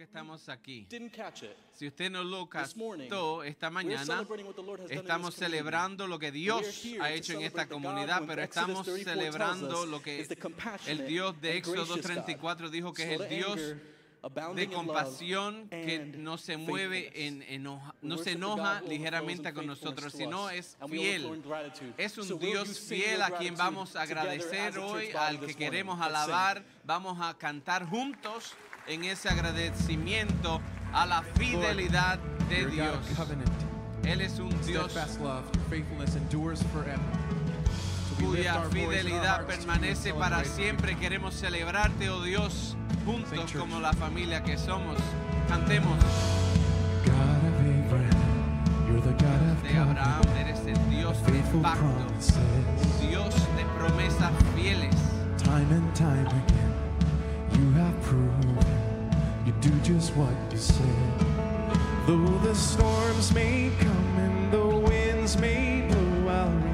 que estamos aquí. Si usted no lo captó esta mañana, estamos celebrando lo que Dios ha hecho en esta comunidad, pero estamos 34 tells celebrando lo que el Dios de Éxodo gracious God, 34 dijo que es el Dios de compasión que no se mueve en enoja- no se enoja ligeramente con nosotros, sino es fiel. Es un Dios fiel a quien vamos a agradecer hoy, al que queremos alabar. Vamos a cantar juntos en ese agradecimiento a la fidelidad de Dios. Él es un Dios cuya fidelidad permanece para siempre. Queremos celebrarte, oh Dios, juntos como la familia que somos. Cantemos de Abraham, eres el Dios de pacto. Dios de promesas fieles. Time and time again, you have proven you do just what you said. Though the storms may come and the winds may blow, I'll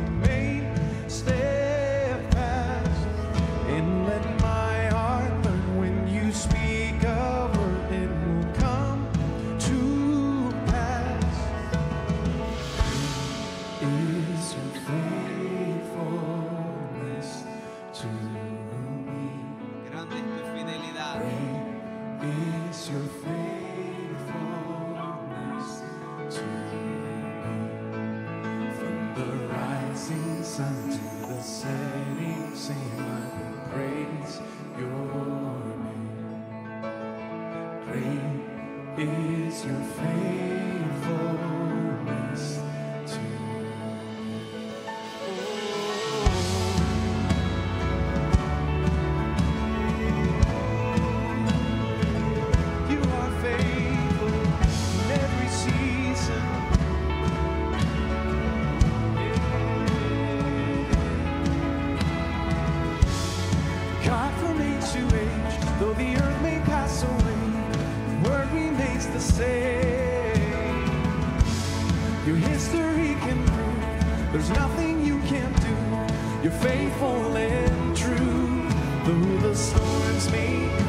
the same. Your history can prove there's nothing you can't do. You're faithful and true. Though the storms may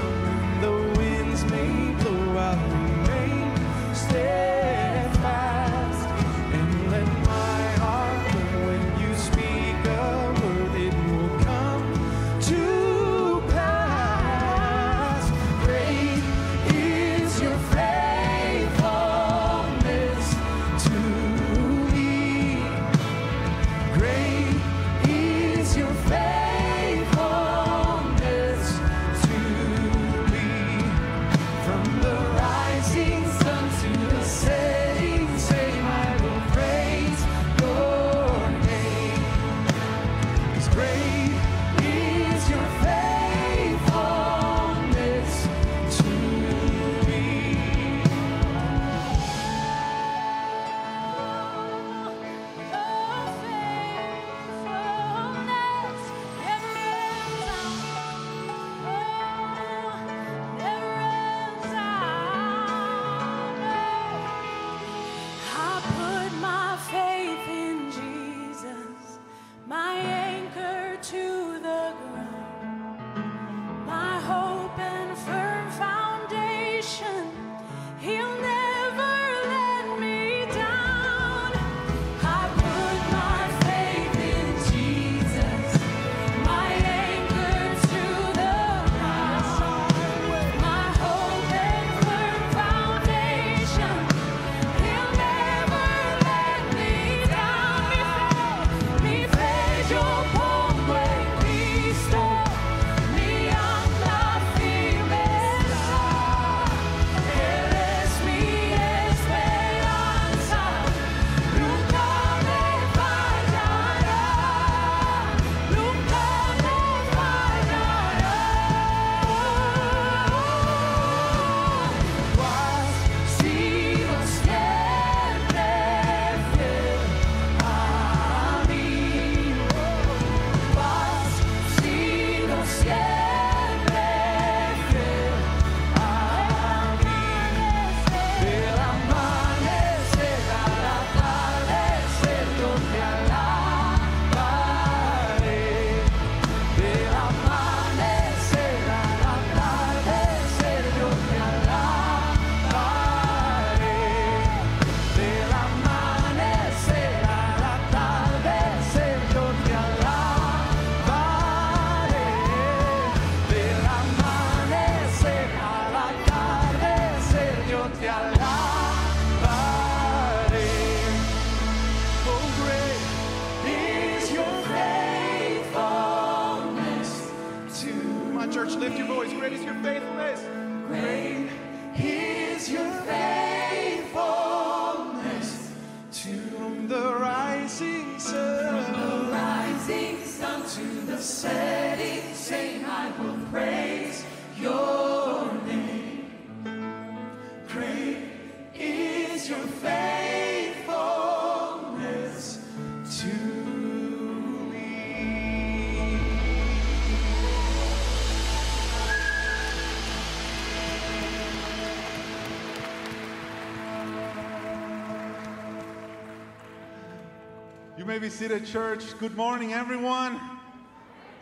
may be seated, church. Good morning, everyone.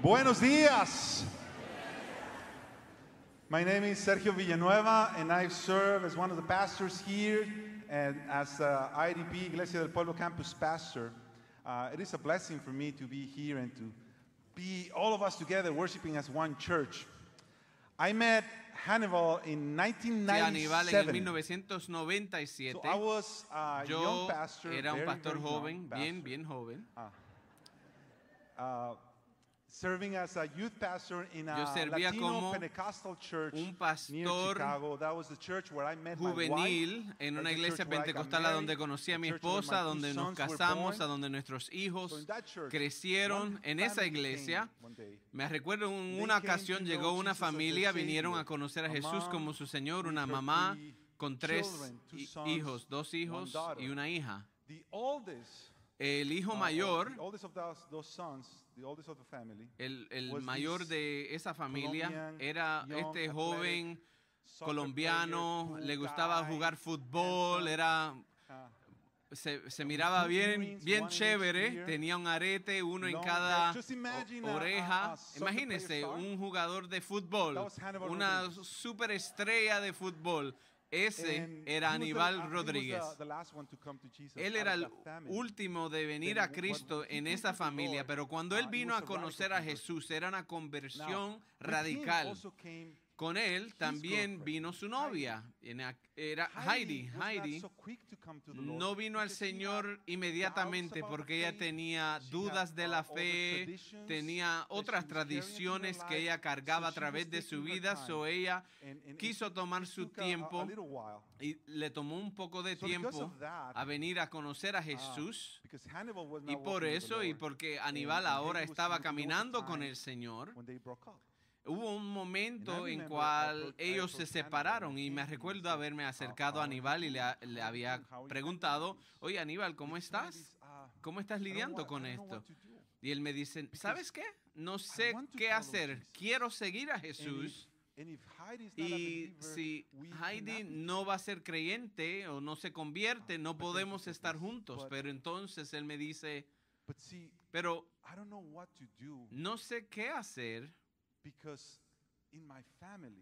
Buenos dias. My name is Sergio Villanueva, and I serve as one of the pastors here and as uh, IDP Iglesia del Pueblo campus pastor. Uh, it is a blessing for me to be here and to be all of us together worshiping as one church. I met Hannibal in Sí, Aníbal en el 1997. 1997. So I was a young Yo pastor, era un pastor very joven, bien, pastor, bien joven. uh, serving as a youth pastor in a Yo servía Latino como Pentecostal church un pastor Chicago. That was the church where I met my wife. juvenil en una iglesia pentecostal a donde conocí a mi esposa, donde nos casamos, a donde nuestros hijos crecieron en esa iglesia. Me recuerdo en una ocasión llegó una familia, vinieron a conocer a Jesús como su Señor, una mamá con tres hijos, dos hijos y una hija. El hijo uh, mayor, el, el mayor de esa familia era este joven colombiano, le gustaba jugar fútbol, era uh, se, se miraba two bien, bien chévere, tenía un arete, uno en cada oreja. star. un jugador de fútbol, una superestrella de fútbol. Ese era Aníbal Rodríguez. Él era el último de venir a Cristo en esa familia, pero cuando él he vino a conocer a. Jesús era una conversión radical. Con él también vino su novia, era Heidi. Heidi no vino al Señor inmediatamente porque ella tenía dudas de la fe, tenía otras tradiciones que ella cargaba a través de su vida, so ella quiso tomar su tiempo y le tomó un poco de tiempo a venir a conocer a uh, Jesús. Y por eso, y porque Aníbal ahora estaba caminando con el Señor, Hubo un momento en cual ellos se separaron y me recuerdo haberme "How- acercado a Aníbal y le, le había preguntado, handling this?" oye Aníbal, ¿cómo estás? uh, ¿Cómo estás lidiando con esto? Y él me dice, ¿sabes qué? No sé qué hacer. Quiero seguir a Jesús. Y si Heidi no va a ser creyente o no se convierte, no then he podemos estar juntos. Pero entonces él me dice, pero no sé qué hacer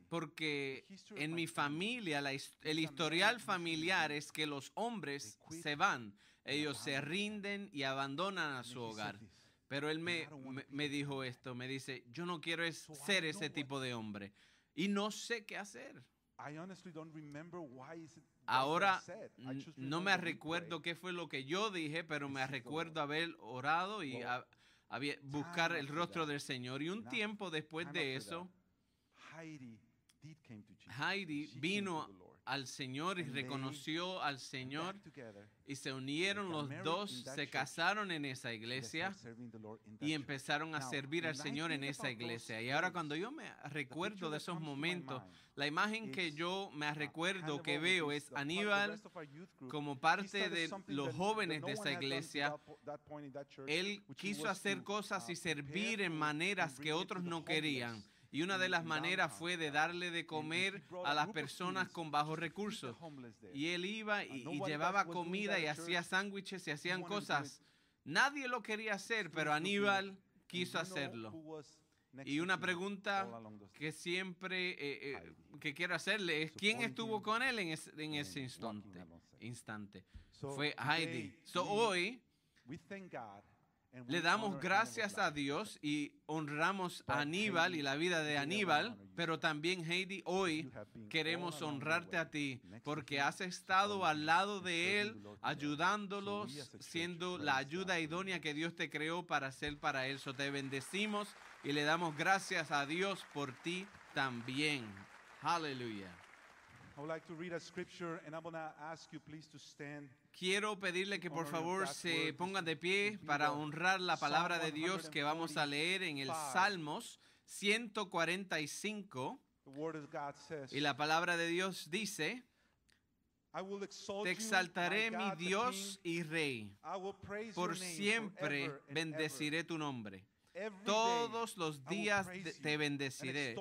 porque en mi familia la el historial familiar es que los hombres se van, ellos se rinden y abandonan a su hogar. Pero él "And me, me, dijo esto, me dice, yo no quiero es ser ese tipo de hombre y no sé qué hacer. Ahora no me recuerdo qué fue lo que yo dije, pero me recuerdo haber orado y buscar el rostro del Señor. Y un tiempo después de eso, Heidi vino. Al Señor y reconoció al Señor y se unieron los dos, se casaron en esa iglesia y empezaron a servir al Señor en esa iglesia. Y ahora cuando yo me recuerdo de esos momentos, la imagen que yo me uh, recuerdo que veo es Aníbal como parte de los jóvenes de esa iglesia. Él quiso hacer cosas uh, y prepare servir en maneras que otros no querían. Y una de las maneras fue de darle de comer a las personas con bajos recursos. Y él iba y, y llevaba comida y hacía sándwiches y hacían cosas. Nadie lo quería hacer, pero. Aníbal quiso hacerlo. Y una pregunta que siempre eh, eh, que quiero hacerle es quién estuvo con él en, en ese instante. Instante. Fue Heidi. So hoy Le damos gracias a. Dios y honramos a Aníbal y la vida de Aníbal, pero también Heidi, hoy queremos honrarte a ti porque has estado al lado de él, ayudándolos, siendo la ayuda idónea que Dios te creó para hacer para él. So te bendecimos y le damos gracias a Dios por ti también. Aleluya. I would like to read a scripture and I'm going to ask you please to stand. Quiero pedirle que por favor se pongan de pie para honrar la palabra de Dios que vamos a leer en el 145. Salmos 145 The word of God says, y la palabra de Dios dice, te exaltaré mi Dios y Rey, por siempre bendeciré tu nombre. Todos los días te- bendeciré,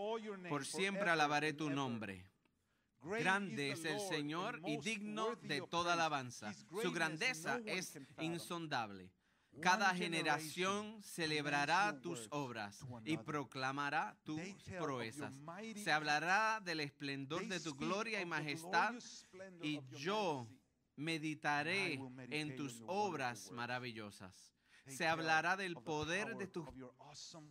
por siempre alabaré tu nombre. Grande es el Señor y digno de toda alabanza. Su grandeza es insondable. Cada generación celebrará tus obras y proclamará tus proezas. Se hablará del esplendor de tu gloria y majestad y yo meditaré en tus obras maravillosas. Se hablará del poder de tus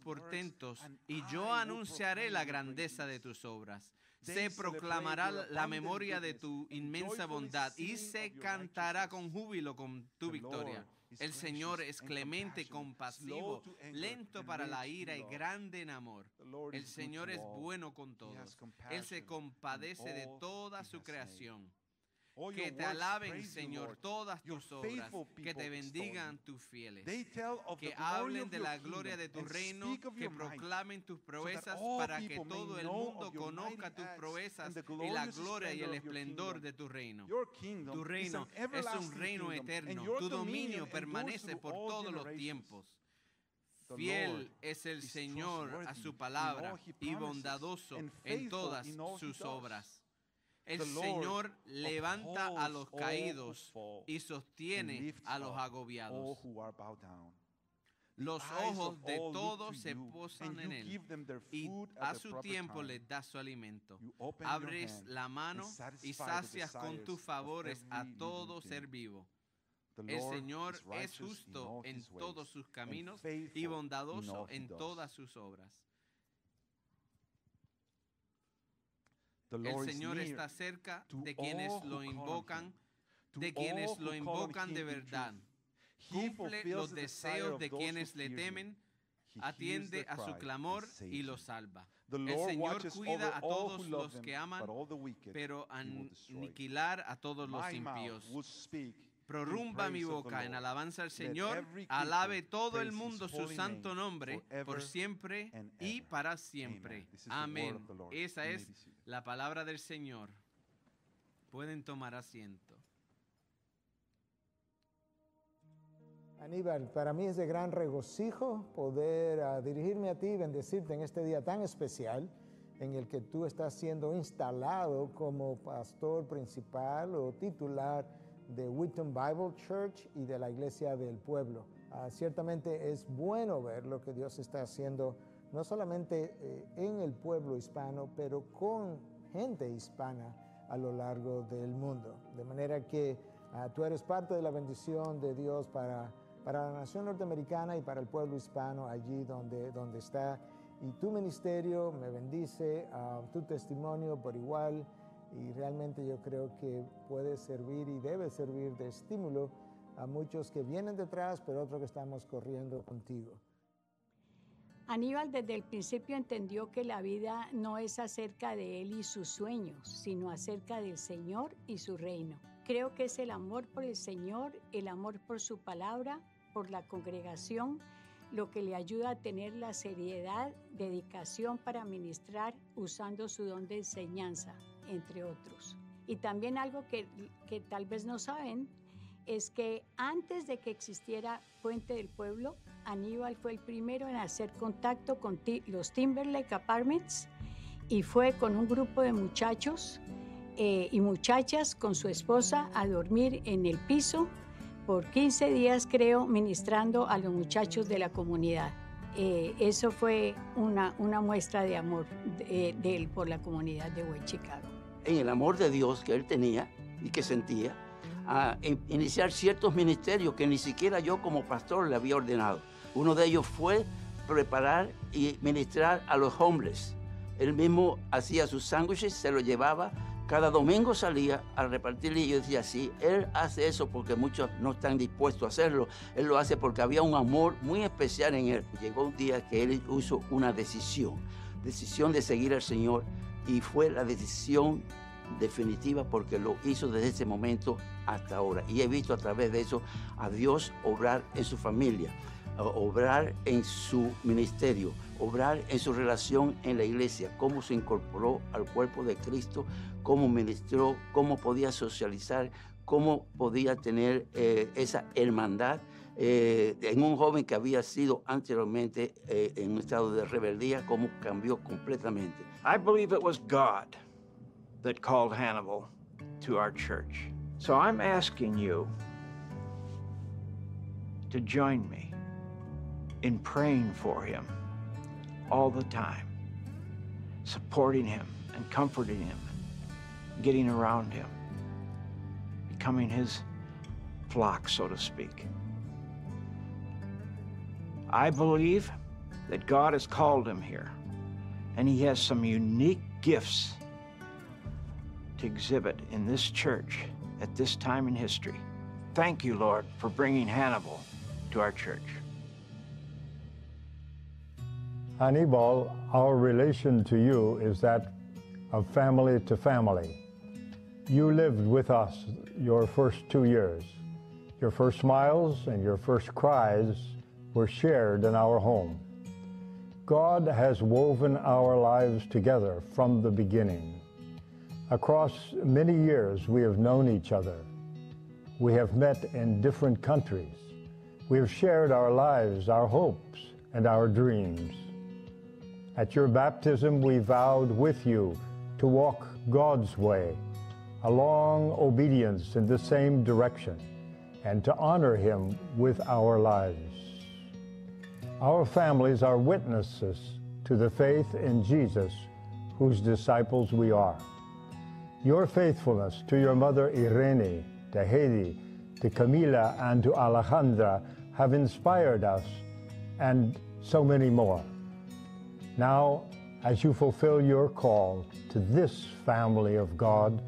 portentos y yo anunciaré la grandeza de tus obras. Se proclamará la memoria de tu inmensa bondad y se cantará con júbilo con tu victoria. El Señor es clemente, compasivo, lento para la ira y grande en amor. El Señor es bueno con todos. Él se compadece de toda su creación. Que te alaben, Señor, todas tus obras. Que te bendigan tus fieles. They tell of que hablen de la gloria de tu reino, que proclamen tus proezas para que todo el mundo conozca tus proezas y la gloria y el esplendor de tu reino. Tu reino es un reino eterno. Tu dominio permanece por todos los tiempos. Fiel es el Señor a su palabra y bondadoso en todas sus obras. El Señor levanta a los caídos y sostiene a los agobiados. Los ojos de todos to se posan en él y a su tiempo les da su alimento. Abres la mano y sacias con tus favores a todo ser vivo. El Señor es justo en todos sus caminos y bondadoso en todas sus obras. El Señor está cerca de quienes lo invocan, de quienes lo invocan de verdad. Cumple los deseos de quienes le temen, atiende a su clamor y them. salva. El Señor cuida a todos los que aman, pero aniquilar a todos los impíos. Prorrumba mi boca en alabanza al Señor, alabe todo el mundo su santo nombre por siempre y para siempre. Amén. Esa es la palabra del Señor. Pueden tomar asiento. Aníbal, para mí es de gran regocijo poder ah, dirigirme a ti y bendecirte en este día tan especial en el que tú estás siendo instalado como pastor principal o titular de Wheaton Bible Church y de la Iglesia del Pueblo. Ah, ciertamente es bueno ver lo que Dios está haciendo, no solamente eh, en el pueblo hispano, pero con gente hispana a lo largo del mundo. De manera que ah, tú eres parte de la bendición de Dios para, para la nación norteamericana y para el pueblo hispano allí donde, donde está. Y tu ministerio me bendice, ah, tu testimonio por igual, y realmente yo creo que puede servir y debe servir de estímulo a muchos que vienen detrás, pero otros que estamos corriendo contigo. Aníbal desde el principio entendió que la vida no es acerca de él y sus sueños, sino acerca del Señor y su reino. Creo que es el amor por el Señor, el amor por su palabra, por la congregación, lo que le ayuda a tener la seriedad, dedicación para ministrar usando su don de enseñanza, entre otros. Y también algo que, que tal vez no saben es que antes de que existiera Puente del Pueblo, Aníbal fue el primero en hacer contacto con los Timberlake Apartments y fue con un grupo de muchachos eh, y muchachas con su esposa a dormir en el piso por 15 días, creo, ministrando a los muchachos de la comunidad. Eh, eso fue una, una muestra de amor de, él por la comunidad de West Chicago. en el amor de Dios que él tenía y que sentía, a in- iniciar ciertos ministerios que ni siquiera yo como pastor le había ordenado. Uno de ellos fue preparar y ministrar a los homeless. Él mismo hacía sus sándwiches, se los llevaba, cada domingo salía a repartir y yo decía, sí, él hace eso porque muchos no están dispuestos a hacerlo, él lo hace porque había un amor muy especial en él. Llegó un día que él hizo una decisión, decisión de seguir al Señor y fue la decisión definitiva porque lo hizo desde ese momento hasta ahora. Y he visto a través de eso a Dios obrar en su familia, obrar en su ministerio, obrar en su relación en la iglesia, cómo se incorporó al cuerpo de Cristo, cómo ministró, cómo podía socializar, cómo podía tener eh, esa hermandad eh, en un joven que había sido anteriormente eh, en un estado de rebeldía, cómo cambió completamente. I believe it was God that called Hannibal to our church. So I'm asking you to join me in praying for him all the time, supporting him and comforting him, getting around him, becoming his flock, so to speak. I believe that God has called him here, and he has some unique gifts to exhibit in this church at this time in history. Thank you, Lord, for bringing Hannibal to our church. Hannibal, our relation to you is that of family to family. You lived with us your first two years. Your first smiles and your first cries were shared in our home. God has woven our lives together from the beginning. Across many years, we have known each other. We have met in different countries. We have shared our lives, our hopes, and our dreams. At your baptism, we vowed with you to walk God's way, a long obedience in the same direction, and to honor Him with our lives. Our families are witnesses to the faith in Jesus, whose disciples we are. Your faithfulness to your mother Irene, to Hedy, to Camila, and to Alejandra have inspired us, and so many more. Now, as you fulfill your call to this family of God,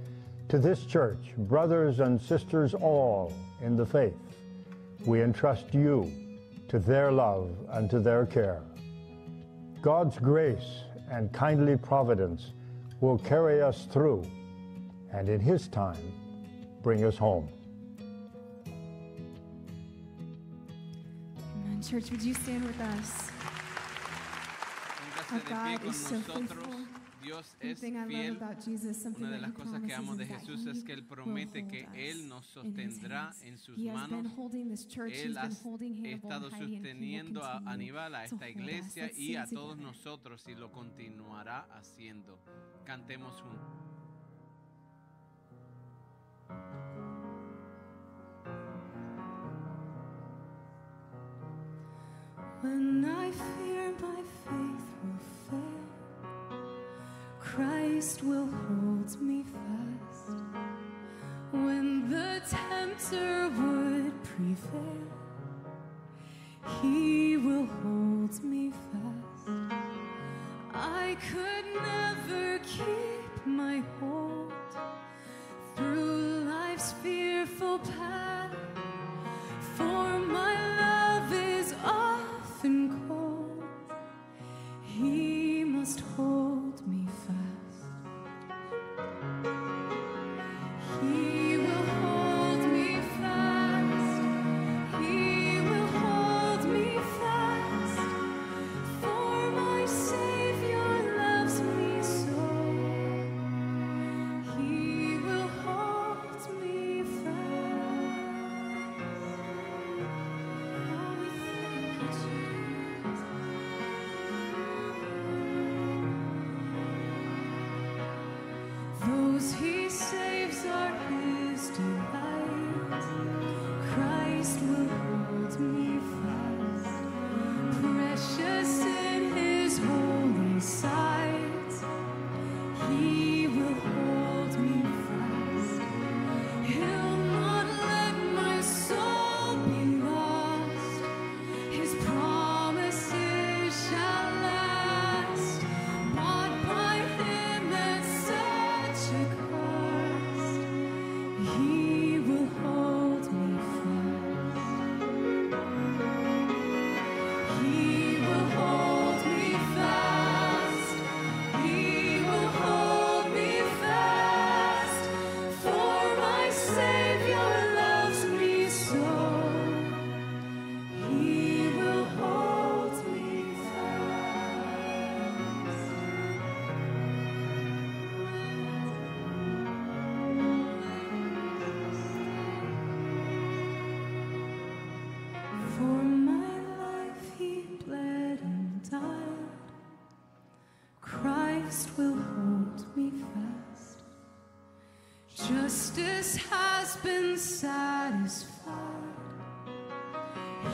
to this church, brothers and sisters all in the faith, we entrust you to their love and to their care. God's grace and kindly providence will carry us through and in His time bring us home. Amen. Church, would you stand with us? Póngase de pie God con is so nosotros. faithful. Dios es fiel. Una de las cosas que amo de Jesús es que Él promete que Él nos sostendrá en sus manos. Él ha estado sosteniendo a Aníbal, a esta iglesia y a todos nosotros y lo continuará haciendo. Cantemos juntos. When I fear my faith will fail, Christ will hold me fast. When the tempter would prevail, he will hold me fast. I could never keep my hold through life's fearful path. For my love must hold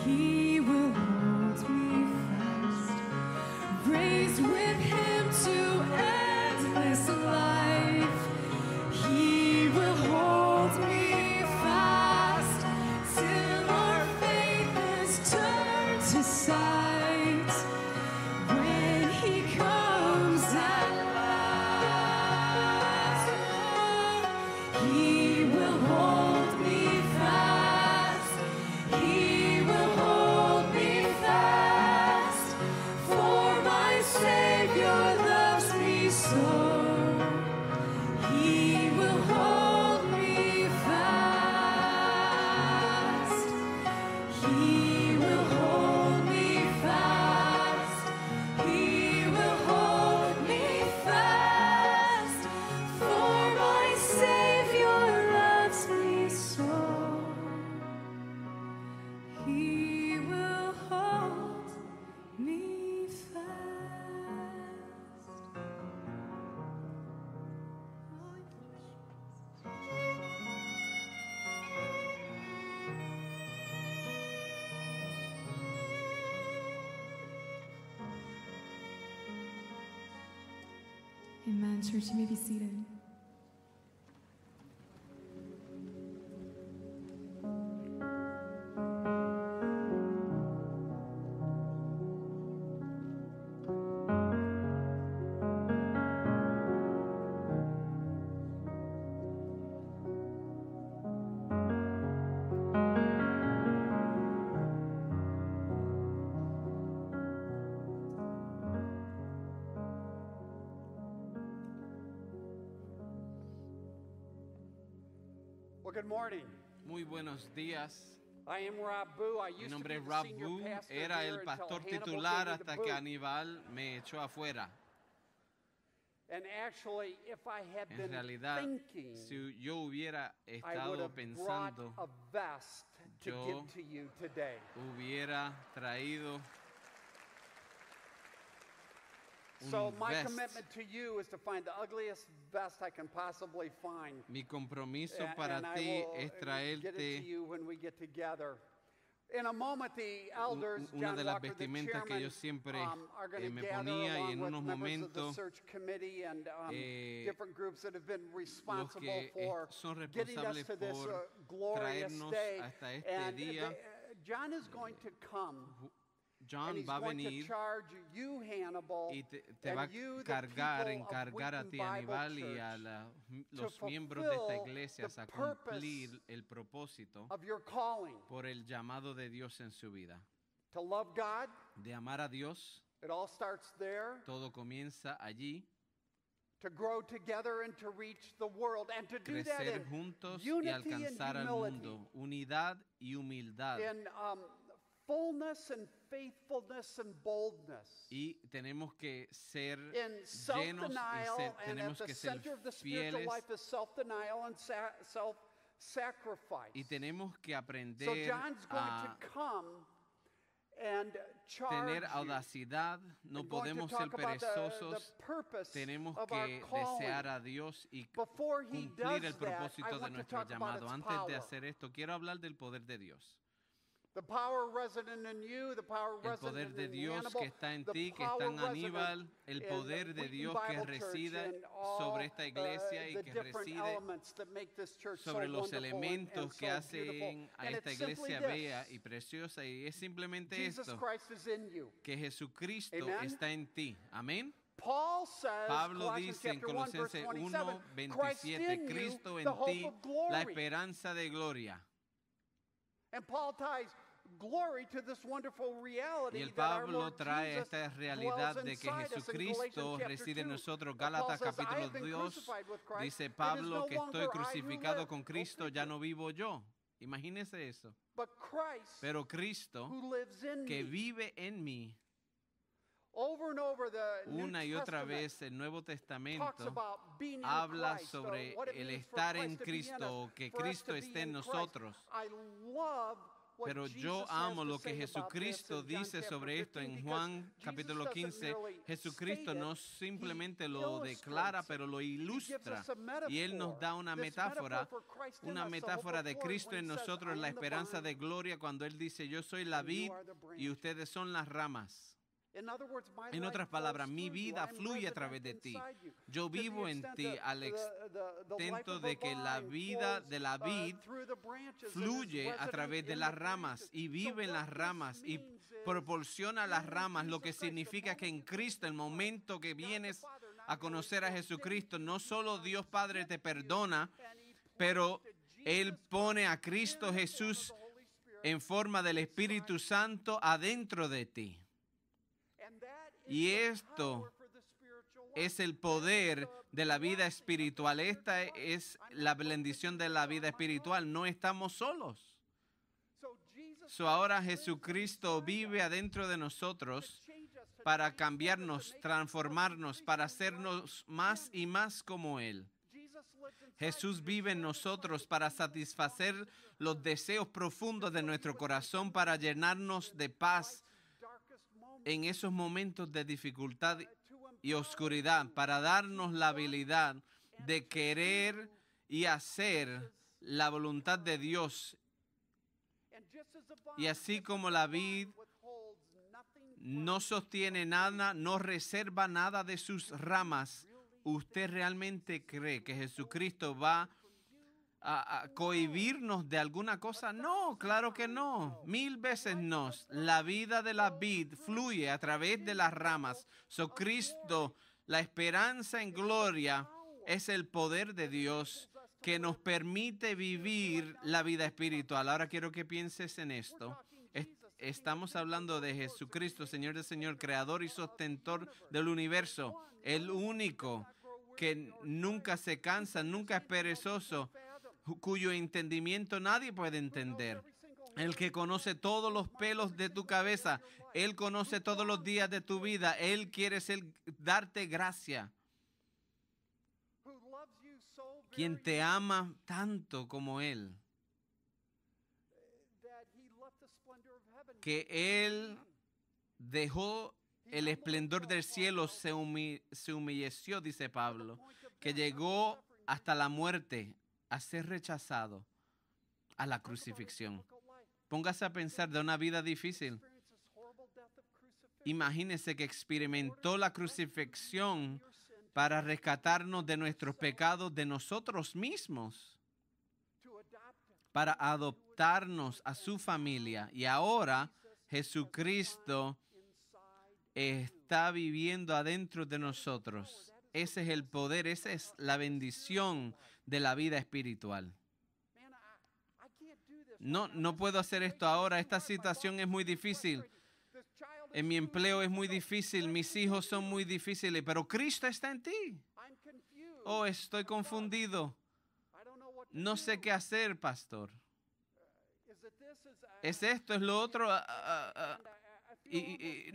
He Church, you may be seated. Well, good morning. Muy buenos días. I am Rob Boo. I Mi used to nombre be es pastor era el pastor titular hasta que Aníbal me echó afuera. And actually, if I had En been realidad, thinking, si yo hubiera estado pensando, a vest to yo give to you today. hubiera traído So un my vest. commitment to you is to find the ugliest vest I can possibly find. Mi compromiso A- para and I ti will, es uh, get it to traerte you when we get together. In a moment, the elders, una John de las Walker, the vestimentas que yo chairman, siempre um, are going eh, to me gather ponía y along en with unos members of the momentos search committee and um, eh, different groups that have been responsible que, eh, for son getting us responsables to this por uh, glorious traernos day. hasta este and día. they- uh, John is going to come. John and va a venir you, Hannibal, y te, te and va a cargar, encargar a ti, Aníbal, y a la- to los miembros de esta iglesia a cumplir el propósito of your calling por el llamado de Dios en su vida. to love God. De amar a Dios, It all starts there. todo comienza allí, to grow together and to reach the world and to do that in juntos y unity and alcanzar al humility, mundo, unidad y humildad. in um, fullness and faithfulness and boldness, Y tenemos que ser in llenos y self-denial, ser- and at tenemos the que ser center of the spiritual fieles. life is self-denial and sa- self-sacrifice. y tenemos que so aprender John's going a to come and charge tener audacidad, no and podemos ser the- perezosos, the purpose tenemos que desear a Dios y cumplir el that, propósito de nuestro llamado. Antes de hacer esto, quiero hablar del poder de Dios. El resident poder de Dios que está en the ti, que power está en resident Aníbal, el in poder de Dios que reside sobre esta iglesia y the que reside sobre los elementos que hacen a esta iglesia bella y preciosa y es simplemente esto, que Jesucristo está en ti. Amén. Paul says, Pablo Colossians dice en chapter 1, verse Colosenses 27, 1, Christ 27, in you, Cristo en ti, la esperanza de gloria. And Paul ties glory to this wonderful reality Y el that our Pablo Lord trae esta realidad de que Jesucristo reside en 2. nosotros. Gálatas says, "I capítulo have been 2 crucified with Christ. dice Pablo que estoy crucificado live." con Cristo, ya no vivo yo. Imagínese eso. But Christ, Pero Cristo who lives in que me. vive en mí, Over and over the New una y otra vez el Nuevo Testamento habla sobre el estar en Cristo, o que Cristo esté en nosotros. Pero yo amo lo que Jesucristo dice sobre esto en Juan capítulo 15. Jesucristo no simplemente lo declara, pero lo ilustra. Y Él nos da una metáfora, una metáfora de Cristo en nosotros, la esperanza de gloria, cuando Él dice, yo soy la vid y ustedes son las ramas. En otras palabras, mi vida fluye a través de ti. Yo vivo en ti al extento de que la vida de la vid fluye a través de las ramas y vive en las ramas y proporciona las ramas, lo que significa que en Cristo, el momento que vienes a conocer a Jesucristo, no solo Dios Padre te perdona, pero Él pone a Cristo Jesús en forma del Espíritu Santo adentro de ti. Y esto es el poder de la vida espiritual. Esta es la bendición de la vida espiritual. No estamos solos. So ahora Jesucristo vive adentro de nosotros para cambiarnos, transformarnos, para hacernos más y más como Él. Jesús vive en nosotros para satisfacer los deseos profundos de nuestro corazón, para llenarnos de paz, en esos momentos de dificultad y oscuridad para darnos la habilidad de querer y hacer la voluntad de Dios. Y así como la vid no sostiene nada, no reserva nada de sus ramas, ¿usted realmente cree que Jesucristo va a, cohibirnos de alguna cosa? No, claro que no. Mil veces no. La vida de la vid fluye a través de las ramas. So Cristo, la esperanza en gloria, es el poder de Dios que nos permite vivir la vida espiritual. Ahora quiero que pienses en esto. Estamos hablando de Jesucristo, Señor de Señor, creador y sostentor del universo, el único que nunca se cansa, nunca es perezoso, cuyo entendimiento nadie puede entender. El que conoce todos los pelos de tu cabeza, Él conoce todos los días de tu vida, Él quiere ser, darte gracia. Quien te ama tanto como Él, que Él dejó el esplendor del cielo, se, humillació, dice Pablo, que llegó hasta la muerte, a ser rechazado a la crucifixión. Póngase a pensar de una vida difícil. Imagínese que experimentó la crucifixión para rescatarnos de nuestros pecados de nosotros mismos, para adoptarnos a su familia. Y ahora Jesucristo está viviendo adentro de nosotros. Ese es el poder, esa es la bendición de la vida espiritual. No, no puedo hacer esto ahora. Esta situación es muy difícil. En mi empleo es muy difícil. Mis hijos son muy difíciles. Pero Cristo está en ti. Oh, estoy confundido. No sé qué hacer, pastor. Es esto, es lo otro. Ah, ah, ah, y,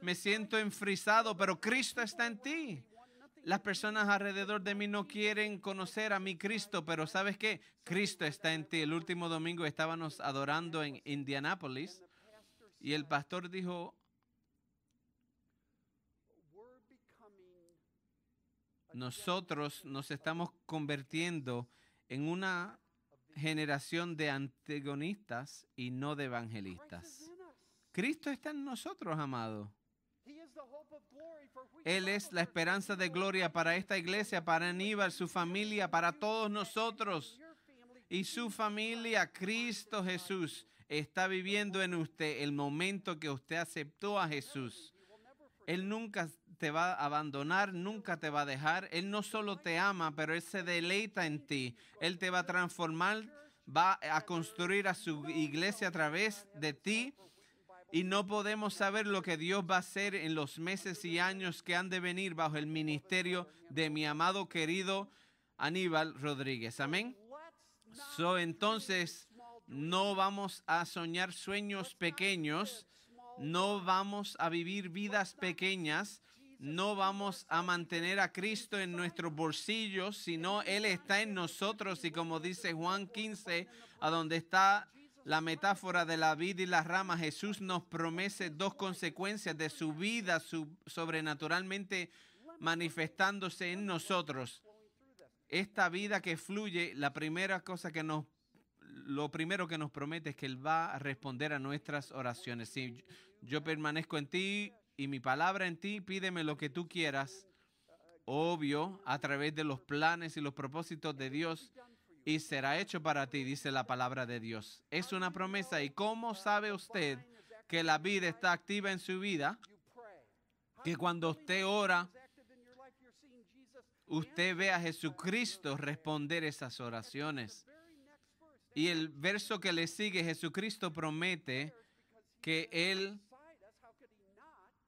me siento enfrisado, pero Cristo está en ti. Las personas alrededor de mí no quieren conocer a mi Cristo, pero ¿sabes qué? Cristo está en ti. El último domingo estábamos adorando en Indianápolis y el pastor dijo, nosotros nos estamos convirtiendo en una generación de antagonistas y no de evangelistas. Cristo está en nosotros, amado. Él es la esperanza de gloria para esta iglesia, para Aníbal, su familia, para todos nosotros. Y su familia, Cristo Jesús, está viviendo en usted el momento que usted aceptó a Jesús. Él nunca te va a abandonar, nunca te va a dejar. Él no solo te ama, pero Él se deleita en ti. Él te va a transformar, va a construir a su iglesia a través de ti y no podemos saber lo que Dios va a hacer en los meses y años que han de venir bajo el ministerio de mi amado querido Aníbal Rodríguez. Amén. So, entonces, no vamos a soñar sueños pequeños, no vamos a vivir vidas pequeñas, no vamos a mantener a Cristo en nuestros bolsillos, sino Él está en nosotros y como dice Juan 15, a donde está la metáfora de la vida y la rama, Jesús nos promete dos consecuencias de su vida sobrenaturalmente manifestándose en nosotros. Esta vida que fluye, la primera cosa que nos, lo primero que nos promete es que Él va a responder a nuestras oraciones. Si yo permanezco en ti y mi palabra en ti, pídeme lo que tú quieras, obvio, a través de los planes y los propósitos de Dios, y será hecho para ti, dice la palabra de Dios. Es una promesa. ¿Y cómo sabe usted que la vida está activa en su vida? Que cuando usted ora, usted ve a Jesucristo responder esas oraciones. Y el verso que le sigue, Jesucristo promete que Él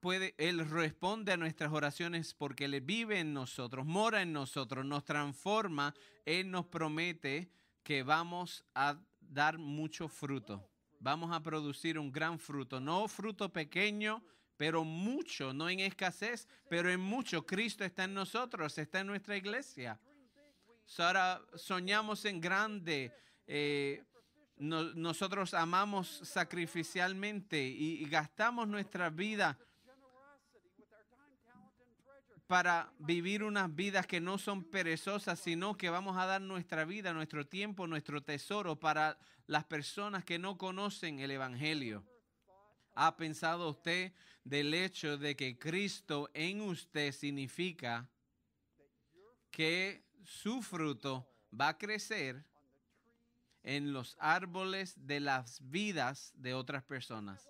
puede, Él responde a nuestras oraciones porque Él vive en nosotros, mora en nosotros, nos transforma. Él nos promete que vamos a dar mucho fruto. Vamos a producir un gran fruto, no fruto pequeño, pero mucho, no en escasez, pero en mucho. Cristo está en nosotros, está en nuestra iglesia. Ahora soñamos en grande. eh, no- nosotros amamos sacrificialmente y, y gastamos nuestra vida para vivir unas vidas que no son perezosas, sino que vamos a dar nuestra vida, nuestro tiempo, nuestro tesoro para las personas que no conocen el Evangelio. ¿Ha pensado usted del hecho de que Cristo en usted significa que su fruto va a crecer en los árboles de las vidas de otras personas?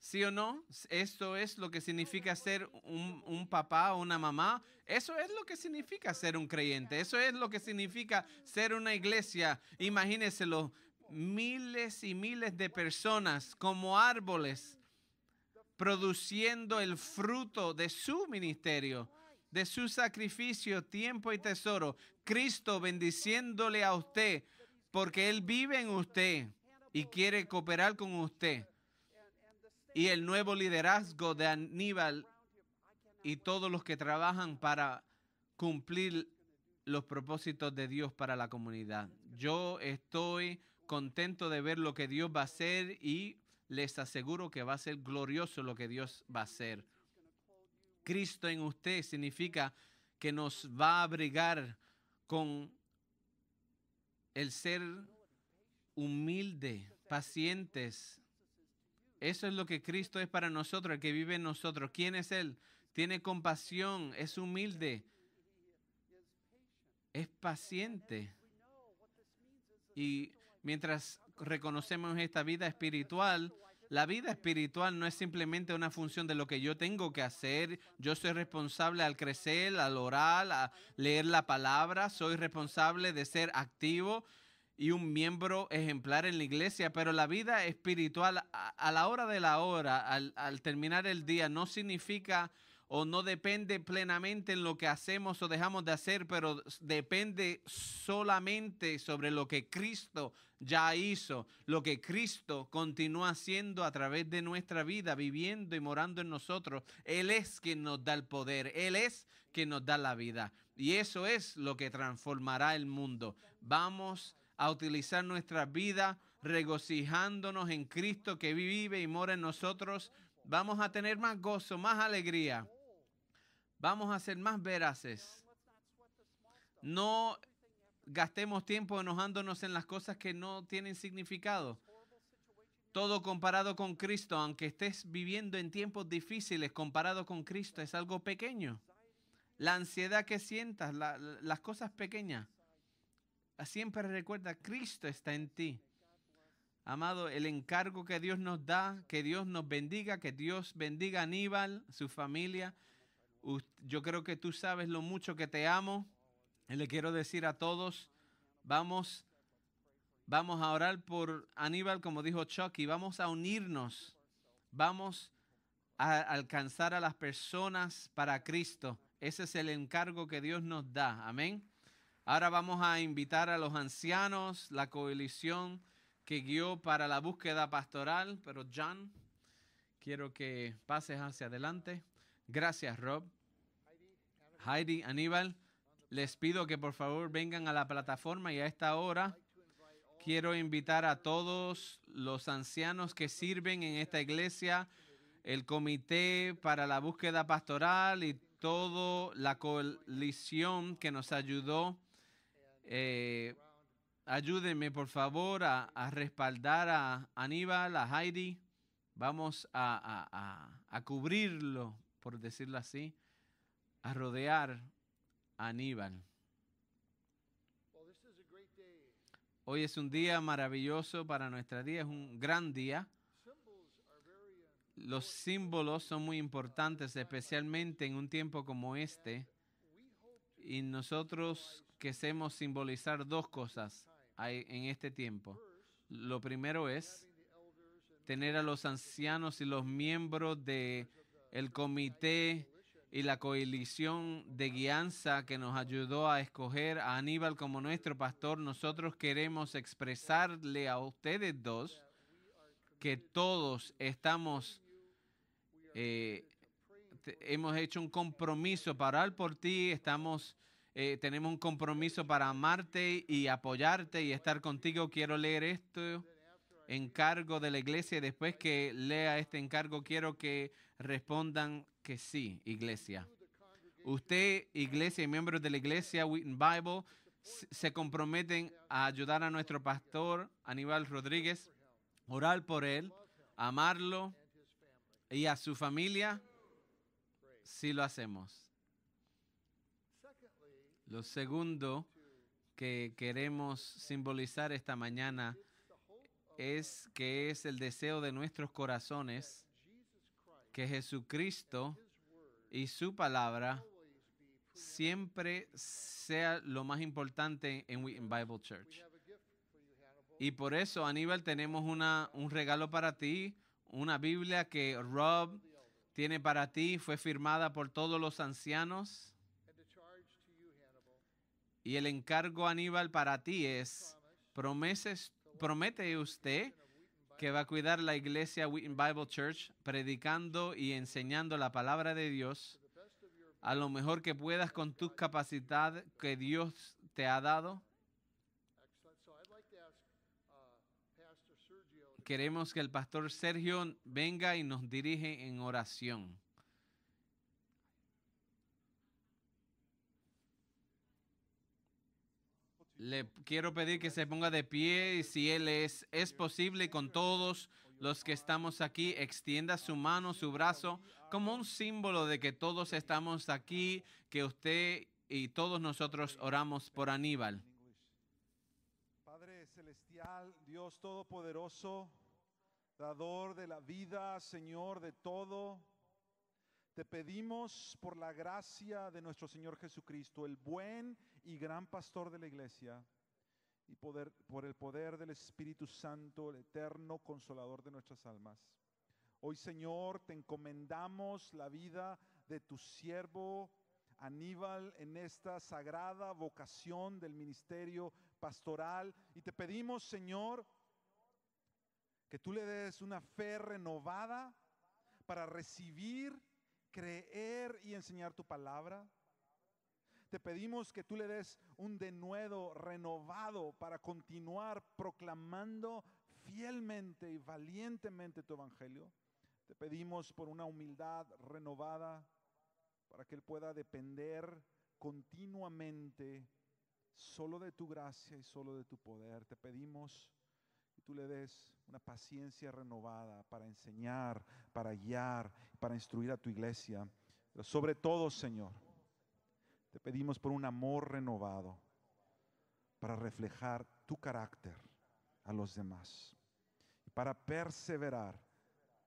¿Sí o no? Esto es lo que significa ser un, un papá o una mamá. Eso es lo que significa ser un creyente. Eso es lo que significa ser una iglesia. Imagínense los miles y miles de personas como árboles produciendo el fruto de su ministerio, de su sacrificio, tiempo y tesoro. Cristo bendiciéndole a usted porque Él vive en usted y quiere cooperar con usted y el nuevo liderazgo de Aníbal y todos los que trabajan para cumplir los propósitos de Dios para la comunidad. Yo estoy contento de ver lo que Dios va a hacer y les aseguro que va a ser glorioso lo que Dios va a hacer. Cristo en usted significa que nos va a abrigar con el ser humilde, pacientes, eso es lo que Cristo es para nosotros, el que vive en nosotros. ¿Quién es Él? Tiene compasión, es humilde, es paciente. Y mientras reconocemos esta vida espiritual, la vida espiritual no es simplemente una función de lo que yo tengo que hacer. Yo soy responsable al crecer, al orar, a leer la palabra. Soy responsable de ser activo y un miembro ejemplar en la iglesia, pero la vida espiritual a, a la hora de la hora, al, al, terminar el día, no significa o no depende plenamente en lo que hacemos o dejamos de hacer, pero depende solamente sobre lo que Cristo ya hizo, lo que Cristo continúa haciendo a través de nuestra vida, viviendo y morando en nosotros. Él es quien nos da el poder, Él es quien nos da la vida. Y eso es lo que transformará el mundo. Vamos a utilizar nuestra vida regocijándonos en Cristo que vive y mora en nosotros. Vamos a tener más gozo, más alegría. Vamos a ser más veraces. No gastemos tiempo enojándonos en las cosas que no tienen significado. Todo comparado con Cristo, aunque estés viviendo en tiempos difíciles, comparado con Cristo es algo pequeño. La ansiedad que sientas, la, las cosas pequeñas. Siempre recuerda, Cristo está en ti. Amado, el encargo que Dios nos da, que Dios nos bendiga, que Dios bendiga a Aníbal, su familia. Yo creo que tú sabes lo mucho que te amo. Y le quiero decir a todos, vamos, vamos a orar por Aníbal, como dijo Chucky, vamos a unirnos, vamos a alcanzar a las personas para Cristo. Ese es el encargo que Dios nos da. Amén. Ahora vamos a invitar a los ancianos, la coalición que guió para la búsqueda pastoral. Pero John, quiero que pases hacia adelante. Gracias, Rob. Heidi, Aníbal, les pido que por favor vengan a la plataforma y a esta hora Quiero invitar a todos los ancianos que sirven en esta iglesia, el comité para la búsqueda pastoral y toda la coalición que nos ayudó. Eh, ayúdenme, por favor, a, respaldar a Aníbal, a Heidi. Vamos a, a- a- a cubrirlo, por decirlo así, a rodear a Aníbal. Hoy es un día maravilloso para nuestra día, es un gran día. Los símbolos son muy importantes, especialmente en un tiempo como este. Y nosotros queremos simbolizar dos cosas en este tiempo. Lo primero es tener a los ancianos y los miembros de el comité y la coalición de guianza que nos ayudó a escoger a Aníbal como nuestro pastor. Nosotros queremos expresarle a ustedes dos que todos estamos eh, hemos hecho un compromiso para orar por ti, estamos, eh, tenemos un compromiso para amarte y apoyarte y estar contigo. Quiero leer esto, encargo de la iglesia, después que lea este encargo, quiero que respondan que sí, iglesia. Usted, iglesia y miembros de la iglesia Wheaton Bible, se comprometen a ayudar a nuestro pastor Aníbal Rodríguez, orar por él, amarlo y a su familia, si lo hacemos. Lo segundo que queremos simbolizar esta mañana es que es el deseo de nuestros corazones que Jesucristo y su palabra siempre sea lo más importante en Wheaton Bible Church. Y por eso, Aníbal, tenemos una, un regalo para ti, una Biblia que Rob tiene para ti, fue firmada por todos los ancianos. Y el encargo, Aníbal, para ti es, promeses, promete usted que va a cuidar la iglesia Wheaton Bible Church, predicando y enseñando la palabra de Dios a lo mejor que puedas con tus capacidades que Dios te ha dado. Queremos que el pastor Sergio venga y nos dirige en oración. Le quiero pedir que se ponga de pie y si él es, es posible con todos los que estamos aquí, extienda su mano, su brazo, como un símbolo de que todos estamos aquí, que usted y todos nosotros oramos por Aníbal. Padre celestial, Dios todopoderoso, dador de la vida, Señor de todo, te pedimos por la gracia de nuestro Señor Jesucristo, el buen y gran pastor de la iglesia, y poder, por el poder del Espíritu Santo, el eterno consolador de nuestras almas. Hoy, Señor, te encomendamos la vida de tu siervo Aníbal en esta sagrada vocación del ministerio pastoral y te pedimos, Señor, que tú le des una fe renovada para recibir, creer y enseñar tu palabra. Te pedimos que tú le des un denuedo renovado para continuar proclamando fielmente y valientemente tu evangelio. Te pedimos por una humildad renovada para que Él pueda depender continuamente solo de tu gracia y solo de tu poder. Te pedimos que tú le des una paciencia renovada para enseñar, para guiar, para instruir a tu iglesia. Sobre todo, Señor, te pedimos por un amor renovado para reflejar tu carácter a los demás y para perseverar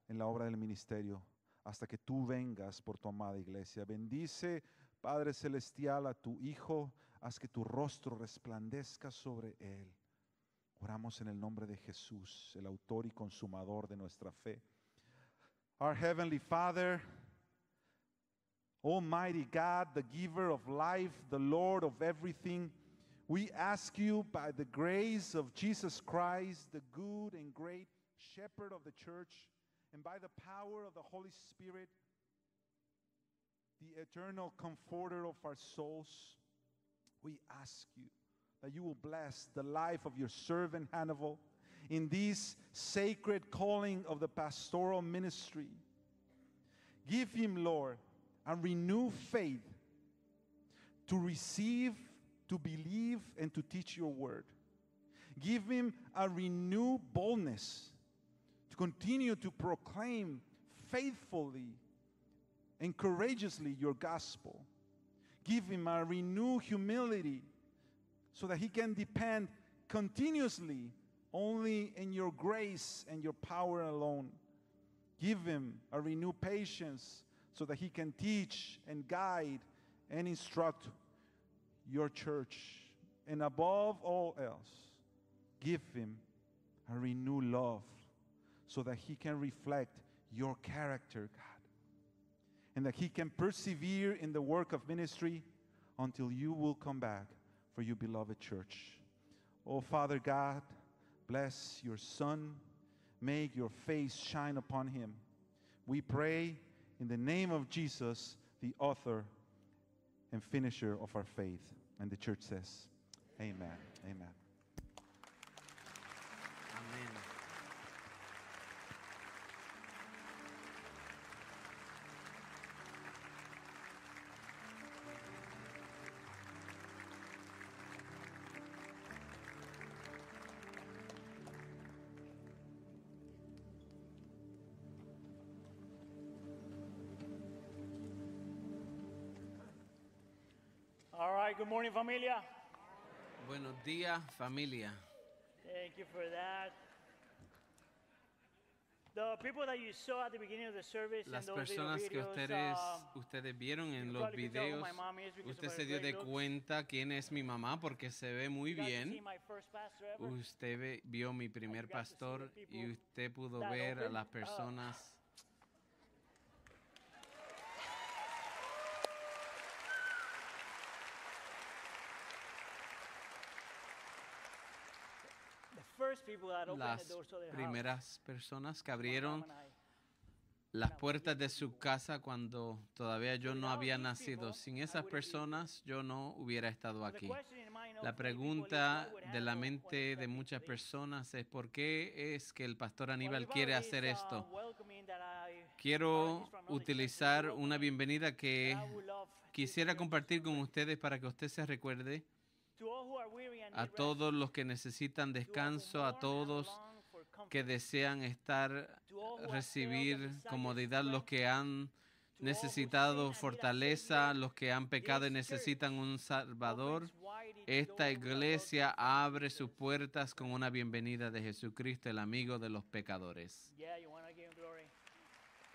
en la obra del ministerio hasta que tú vengas por tu amada iglesia. Bendice, Padre Celestial, a tu Hijo, haz que tu rostro resplandezca sobre él. Oramos en el nombre de Jesús, el autor y consumador de nuestra fe. Our Heavenly Father, Almighty God, the giver of life, the Lord of everything, we ask you by the grace of Jesus Christ, the good and great shepherd of the church, and by the power of the Holy Spirit, the eternal comforter of our souls, we ask you that you will bless the life of your servant Hannibal in this sacred calling of the pastoral ministry. Give him, Lord, a renewed faith to receive, to believe, and to teach your word. Give him a renewed boldness to continue to proclaim faithfully and courageously your gospel. Give him a renewed humility so that he can depend continuously only in your grace and your power alone. Give him a renewed patience so that he can teach and guide and instruct your church. And above all else, give him a renewed love so that he can reflect your character, God. And that he can persevere in the work of ministry until you will come back for your beloved church. Oh, Father God, bless your Son. Make your face shine upon him. We pray in the name of Jesus, the author and finisher of our faith. And the church says, Amen. Amen. Right, good morning, familia. Buenos días, familia. Thank you for that. The people that you saw at the beginning of the service Las and those personas que videos, ustedes, um, ustedes vieron en los videos, usted se dio de cuenta quién es mi mamá porque se ve muy bien. Usted vio mi primer pastor y usted pudo ver a las personas. The first people that opened las primeras personas que abrieron las puertas de su casa cuando todavía yo no había nacido. Sin esas personas yo no hubiera estado aquí. La pregunta de la mente de muchas personas es por qué es que el pastor Aníbal quiere hacer uh, esto. Quiero utilizar una bienvenida que quisiera compartir con ustedes para que usted se recuerde To all who are weary and a todos los que necesitan descanso, a todos que desean estar, failed recibir comodidad, los que han necesitado fortaleza, los que han pecado y necesitan un Salvador. Esta iglesia abre sus puertas con una bienvenida de Jesucristo, el amigo de los pecadores.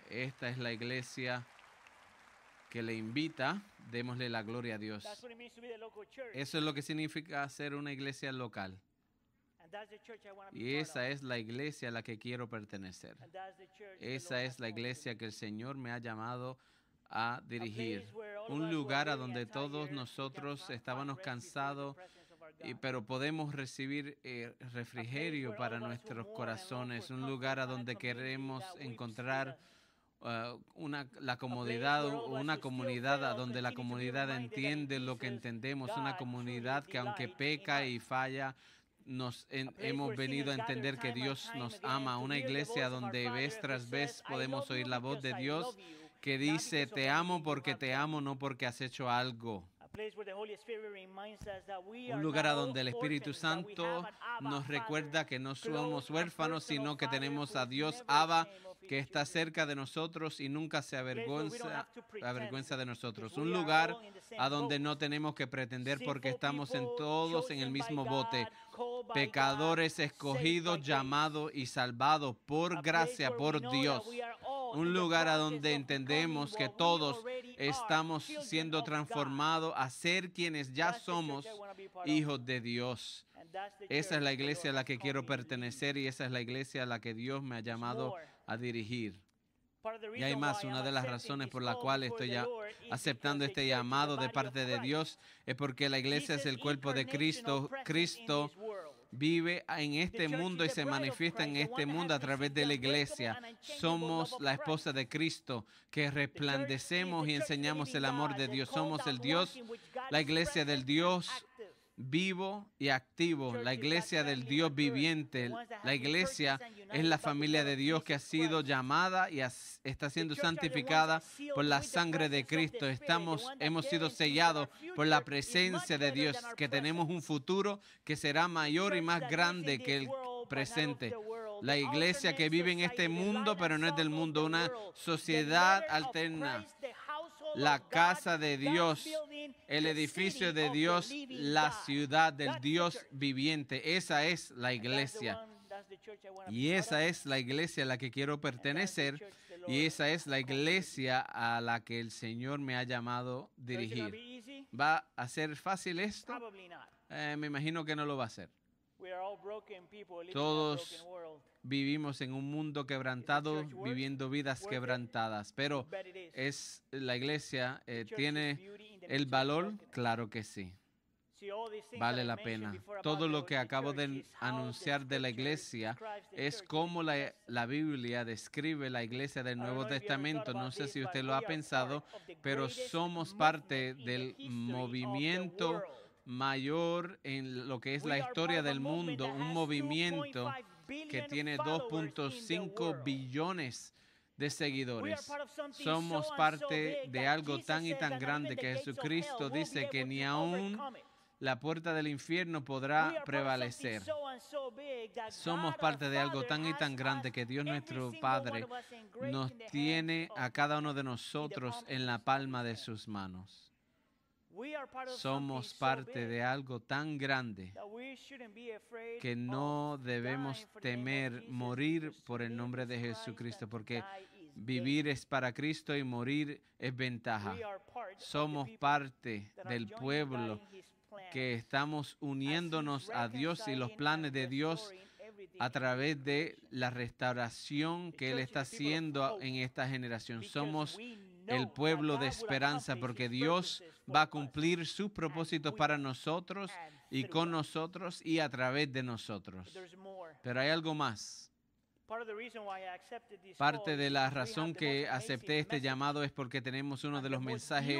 Esta es la iglesia que le invita, démosle la gloria a Dios. Eso es lo que significa ser una iglesia local. Y esa es la iglesia a la que quiero pertenecer. Esa es la iglesia que el Señor me ha llamado a dirigir. Un lugar a donde todos nosotros estábamos cansados, pero podemos recibir eh, refrigerio para nuestros corazones. Un lugar a donde queremos encontrar. Uh, una, la comodidad, una comunidad donde la comunidad entiende lo que entendemos, una comunidad que aunque peca y falla, nos en- hemos venido a entender que Dios nos ama, una iglesia donde vez tras vez "I podemos oír la voz de Dios que dice, te amo porque te done." amo, no porque has hecho algo. Un lugar a donde el Espíritu Santo nos recuerda que no somos huérfanos, personal sino que tenemos a Dios Abba, que está cerca de nosotros y nunca se avergüenza, de nosotros. Un lugar a donde no tenemos que pretender porque estamos en todos en el mismo bote. Pecadores escogidos, llamados y salvados por gracia, por Dios. Un lugar a donde entendemos que todos estamos siendo transformados a ser quienes ya somos hijos de Dios. Esa es la iglesia a la que quiero pertenecer y esa es la iglesia a la que Dios me ha llamado. A dirigir. Y hay más, una de las razones por la cual estoy ya aceptando este llamado de parte de. Dios es porque la iglesia es el cuerpo de Cristo. Cristo vive en este mundo y se manifiesta en este mundo a través de la iglesia. Somos la esposa de Cristo que resplandecemos y enseñamos el amor de Dios. Somos el Dios, la iglesia del Dios vivo y activo, la iglesia del Dios viviente. La iglesia es la familia de Dios que ha sido llamada y está siendo santificada por la sangre de Cristo. Estamos, hemos sido sellados por la presencia de Dios, que tenemos un futuro que será mayor y más grande que el presente. La iglesia que vive en este mundo, pero no es del mundo, una sociedad alterna. La casa de Dios, el edificio de Dios, la ciudad del Dios viviente. Esa es la iglesia. Y esa es la iglesia a la que quiero pertenecer. Y esa es la iglesia a la que el Señor me ha llamado dirigir. ¿Va a ser fácil esto? Eh, me imagino que no lo va a a Todos vivimos en un mundo quebrantado, viviendo vidas quebrantadas, pero es la iglesia eh, tiene el valor, claro que sí. Vale la pena. Todo lo que acabo de anunciar de la iglesia es the la, la Biblia describe la iglesia del Nuevo Testamento. No sé si usted lo ha pensado, pero somos parte del movimiento mayor en lo que es la historia del mundo, un movimiento 2.5 que tiene followers in the 2.5 world. billones de seguidores. Somos parte de algo tan y tan grande que Jesucristo dice que ni aún la puerta del infierno podrá prevalecer. Somos parte de algo tan y tan grande que Dios nuestro Padre nos tiene a cada uno de nosotros en la palma de sus manos. We are part of Somos parte de algo tan grande que no debemos temer morir por el nombre de Jesucristo, porque vivir es para Cristo y morir es ventaja. Somos parte del pueblo que estamos uniéndonos a Dios y los planes de Dios a través de la restauración que Él está haciendo en esta generación. Somos el pueblo de esperanza porque Dios va a cumplir sus propósitos para nosotros y con nosotros y a través de nosotros. Pero hay algo más. Parte de la razón que acepté este llamado es porque tenemos uno de los mensajes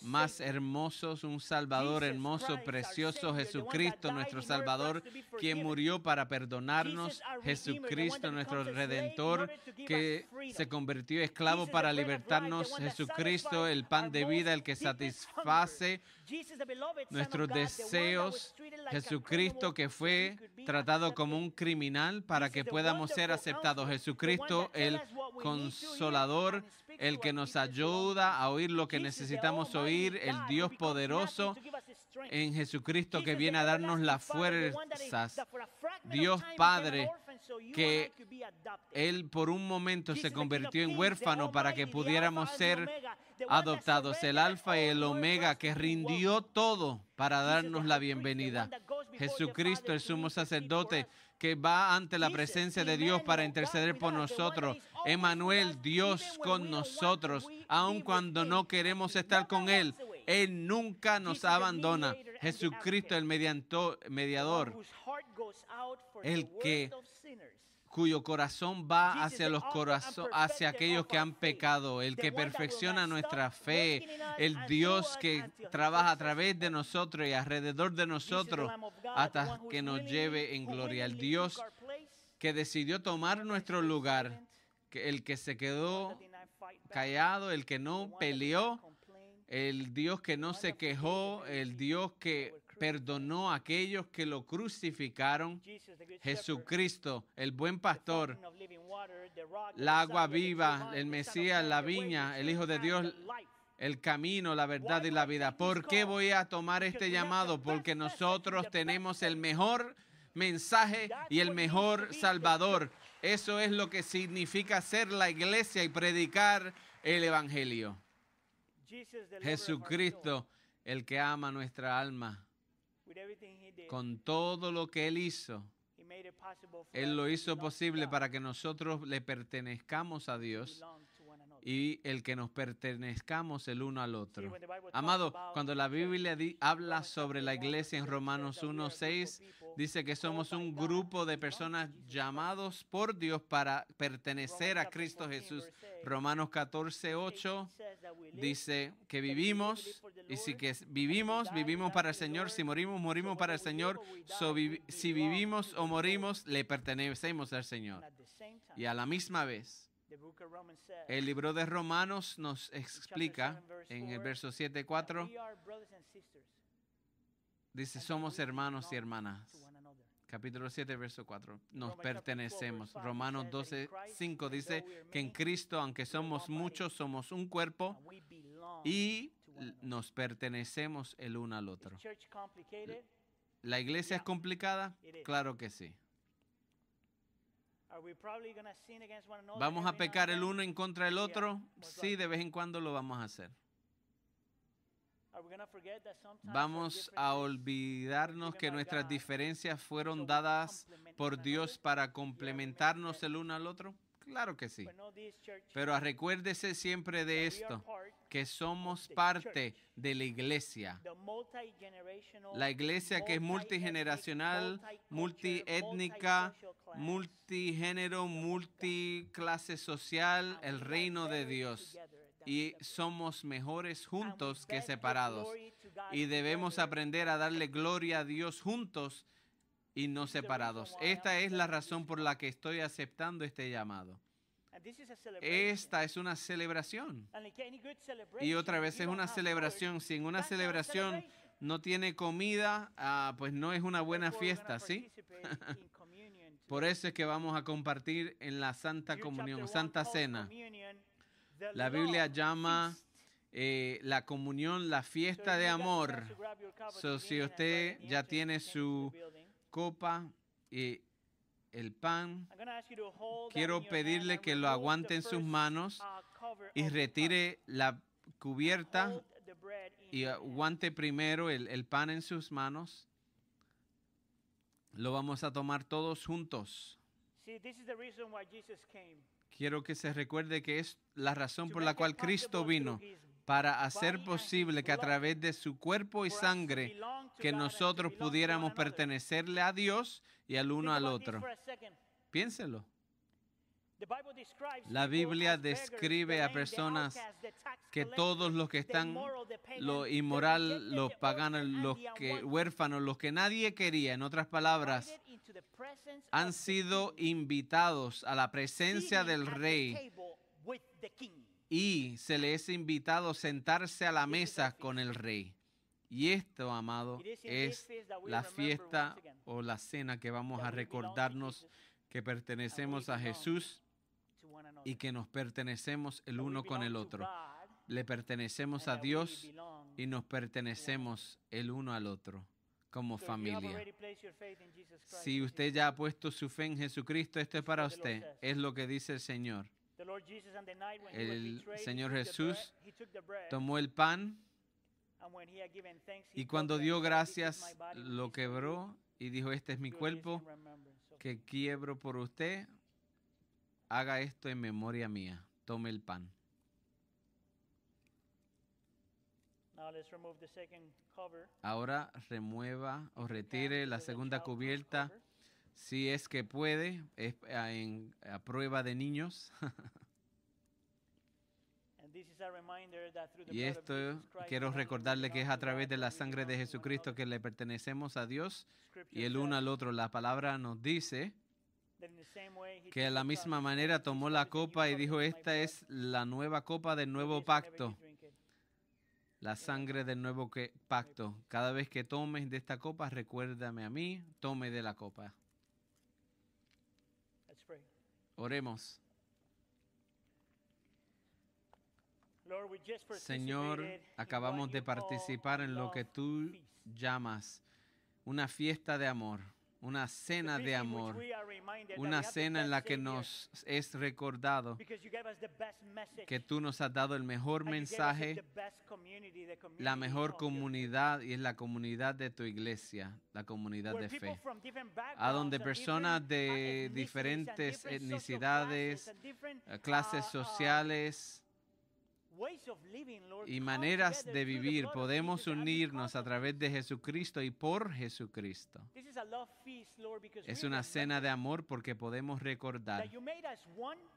más hermosos, un Salvador hermoso, precioso, Jesucristo, nuestro Salvador, quien murió para perdonarnos, Jesucristo, nuestro Redentor, que se convirtió esclavo para libertarnos, Jesucristo, el pan de vida, el que satisface nuestros deseos, Jesucristo que fue tratado como un criminal para que podamos ser aceptados. Jesucristo, el consolador, el que nos ayuda a oír lo que necesitamos oír, el Dios poderoso en Jesucristo que viene a darnos las fuerzas. Dios Padre, que. Él por un momento se convirtió en huérfano para que pudiéramos ser adoptados, el alfa y el omega que rindió todo para darnos la bienvenida. Jesucristo, el sumo sacerdote, que va ante la presencia de Dios para interceder por nosotros. Emanuel, us, Dios con nosotros, aun cuando no queremos estar con Él. Él nunca nos abandona. Jesucristo, el mediador, el que. Cuyo corazón va hacia los corazones, hacia aquellos que han pecado, el que perfecciona nuestra fe, el Dios que trabaja a través de nosotros y alrededor de nosotros hasta que nos lleve en gloria. El Dios que decidió tomar nuestro lugar, el que se quedó callado, el que no peleó, el Dios que no se quejó, el Dios que perdonó a aquellos que lo crucificaron. Jesucristo, el buen pastor, la agua viva, el Mesías, la viña, el Hijo de Dios, el camino, la verdad y la vida. ¿Por qué voy a tomar este llamado? Porque nosotros tenemos el mejor mensaje y el mejor Salvador. Eso es lo que significa ser la iglesia y predicar el Evangelio. Jesucristo, el que ama nuestra alma, with everything he did, con todo lo que Él hizo, Él lo hizo posible para que nosotros le pertenezcamos a Dios y el que nos pertenezcamos el uno al otro. Amado, cuando la Biblia habla sobre la 1, iglesia en verse 6 Romanos says that we are a group of 1.6, people dice que somos un grupo de personas llamados por Dios para pertenecer a Cristo 14, Jesús. verse 8, Romanos 14.8 says that we live dice que vivimos y si que vivimos, vivimos para el Señor. Si morimos, morimos para el Señor. So, si vivimos o morimos, le pertenecemos al Señor. Y a la misma vez, el libro de Romanos nos explica en el verso that 7, 4, we are brothers and sisters dice, somos hermanos y hermanas. Capítulo 7, verso 4. Nos Romans chapter 12, verse pertenecemos. 5 Romanos says that in 12, Christ, 5 even dice que en Cristo, aunque somos muchos, somos un cuerpo y nos pertenecemos el uno al otro. ¿La iglesia es complicada? Claro que sí. ¿Vamos a pecar el uno en contra del otro? Sí, de vez en cuando lo vamos a hacer. Vamos a olvidarnos que nuestras diferencias fueron dadas por Dios para complementarnos el uno al otro? Claro que sí. Pero recuérdese siempre de esto, que somos parte de la iglesia. La iglesia que es multigeneracional, multiétnica, multigénero, multiclase social, el reino de Dios. Y somos mejores juntos que separados. Y debemos aprender a darle gloria a Dios juntos y no separados. Esta es la razón por la que estoy aceptando este llamado. Esta es una celebración. Y otra vez es una celebración. food, Si en una celebración no tiene comida, ah, pues no es una buena fiesta, ¿sí? Por eso es que vamos a compartir en la Santa Comunión, Santa Cena. La Biblia llama eh, la comunión la fiesta de amor. So, si usted ya tiene su Copa y el pan, quiero pedirle que lo aguante en sus manos uh, y retire la cubierta y aguante primero el, el pan en sus manos. Lo vamos a tomar todos juntos. Quiero que se recuerde que es la razón por la cual Cristo vino, para hacer posible que a través de su cuerpo y sangre, que nosotros pudiéramos pertenecerle a Dios y al uno al otro. Piénselo. La Biblia describe a personas que todos los que están, lo inmoral, los paganos, los que huérfanos, los que nadie quería, en otras palabras, han sido invitados a la presencia del rey y se les ha invitado a sentarse a la mesa con el rey. Y esto, amado, es la fiesta o la cena que vamos a recordarnos que pertenecemos a Jesús y que nos pertenecemos el uno con el otro. Le pertenecemos a Dios y nos pertenecemos el uno al otro como familia. Si usted ya ha puesto su fe en Jesucristo, esto es para usted. Es lo que dice el Señor. El Señor Jesús Tomó el pan y cuando dio said, "This is gracias lo quebró y dijo, este es mi cuerpo que quiebro por usted. Haga esto en memoria mía. Tome el pan. Ahora remueva o retire la segunda cubierta. Si es que puede. Es a, en- a prueba de niños. Y esto quiero recordarle que es a través de la sangre de Jesucristo que le pertenecemos a Dios y el uno al otro. La palabra nos dice que de la misma manera "This tomó la copa y dijo, esta es la nueva copa del nuevo pacto, drink it." la sangre del nuevo pacto. Cada vez que tomes de esta copa, recuérdame a mí, tome de la copa. Let's pray. Oremos. Señor, acabamos de participar en lo que tú llamas una fiesta de amor, una cena de amor, una cena en la que nos es recordado que tú nos has dado el mejor mensaje, la mejor comunidad y es la comunidad de tu iglesia, la comunidad de fe. A donde personas uh, de ethnicities and diferentes different social etnicidades, y maneras de vivir. Podemos unirnos a través de Jesucristo y por Jesucristo. Es una cena de amor porque podemos recordar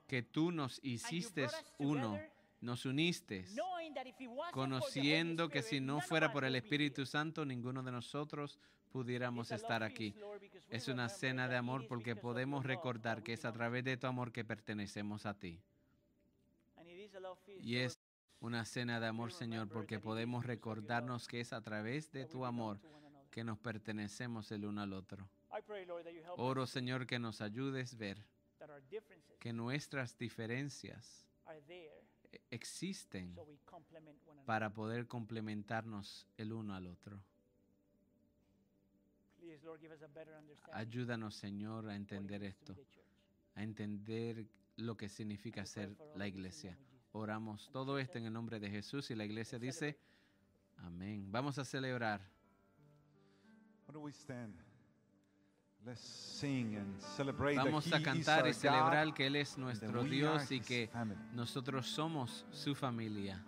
que tú nos hiciste uno. Nos uniste conociendo que si no fuera por el Espíritu Santo, ninguno de nosotros pudiéramos estar aquí. Es una cena de amor porque podemos recordar que es a través de tu amor que pertenecemos a ti. Y es una cena de amor, Señor, porque podemos recordarnos que es a través de tu amor que nos pertenecemos el uno al otro. Oro, Señor, que nos ayudes a ver que nuestras diferencias e-, existen para poder complementarnos el uno al otro. Ayúdanos, Señor, a entender esto, a entender lo que significa ser la iglesia. Oramos todo esto en el nombre de Jesús y la iglesia dice, amén. Vamos a celebrar. Vamos a cantar y celebrar que Él es nuestro Dios y que nosotros somos su familia.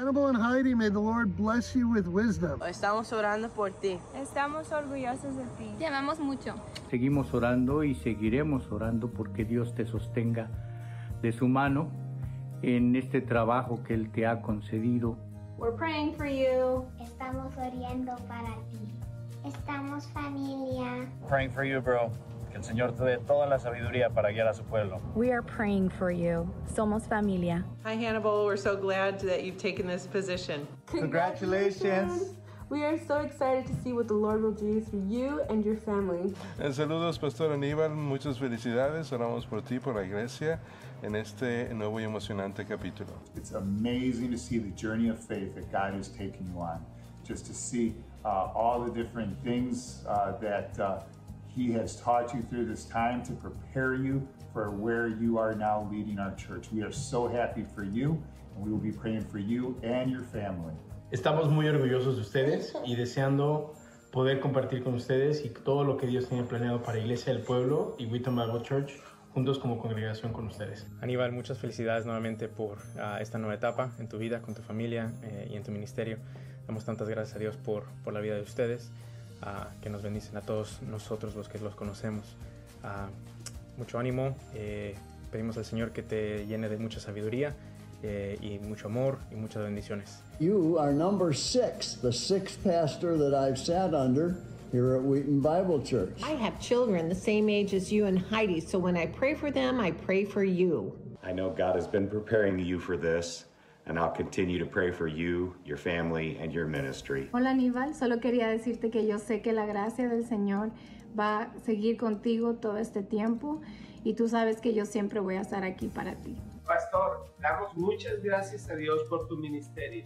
Hannibal and Heidi, may the Lord bless you with wisdom. Estamos orando por ti. Estamos orgullosos de ti. Te amamos mucho. Seguimos orando y seguiremos orando porque Dios te sostenga de su mano en este trabajo que Él te ha concedido. We're praying for you. Estamos orando para ti. Estamos familia. Praying for you, bro. Que el Señor te dé toda la sabiduría para guiar a su pueblo. We are praying for you. Somos familia. Hi, Hannibal. We're so glad that you've taken this position. Congratulations. We are so excited to see what the Lord will do through you and your family. En saludos, Pastor Aníbal. Muchas felicidades. Oramos por ti, por la iglesia, en este nuevo y emocionante capítulo. It's amazing to see the journey of faith that God is taking you on. Just to see uh, all the different things uh, that uh, He has taught you through this time to prepare you for where you are now leading our church. We are so happy for you, and we will be praying for you and your family. Estamos muy orgullosos de ustedes y deseando poder compartir con ustedes y todo lo que Dios tiene planeado para Iglesia del Pueblo y Wheaton Bible Church juntos como congregación con ustedes. Aníbal, muchas felicidades nuevamente por uh, esta nueva etapa en tu vida, con tu familia eh, y en tu ministerio. Damos tantas gracias a Dios por, por la vida de ustedes, uh, que nos bendicen a todos nosotros los que los conocemos. Uh, mucho ánimo, eh, pedimos al Señor que te llene de mucha sabiduría eh, y mucho amor y muchas bendiciones. You are number six, the sixth pastor that I've sat under here at Wheaton Bible Church. I have children the same age as you and Heidi, so when I pray for them, I pray for you. I know God has been preparing you for this, and I'll continue to pray for you, your family, and your ministry. Hola Aníbal, solo quería decirte que yo sé que la gracia del Señor va a seguir contigo todo este tiempo y tú sabes que yo siempre voy a estar aquí para ti. Pastor, damos muchas gracias a Dios por tu ministerio.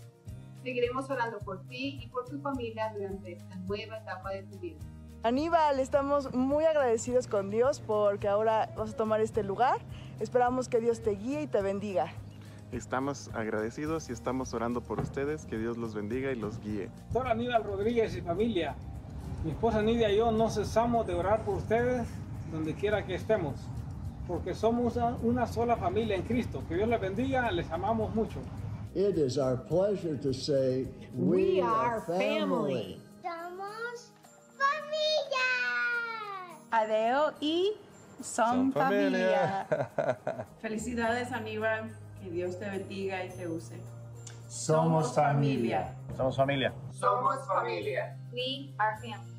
Seguiremos orando por ti y por tu familia durante esta nueva etapa de tu vida. Aníbal, estamos muy agradecidos con Dios porque ahora vas a tomar este lugar. Esperamos que Dios te guíe y te bendiga. Estamos agradecidos y estamos orando por ustedes, que Dios los bendiga y los guíe. Doctor Aníbal Rodríguez y familia, mi esposa Nidia y yo no cesamos de orar por ustedes donde quiera que estemos, porque somos una sola familia en Cristo. Que Dios les bendiga, les amamos mucho. It is our pleasure to say we, we are family. Somos familia. Adeo y son, Son familia. familia. Felicidades Aníbal, que Dios te bendiga y te use. Somos familia. Somos familia. Somos familia. We are family.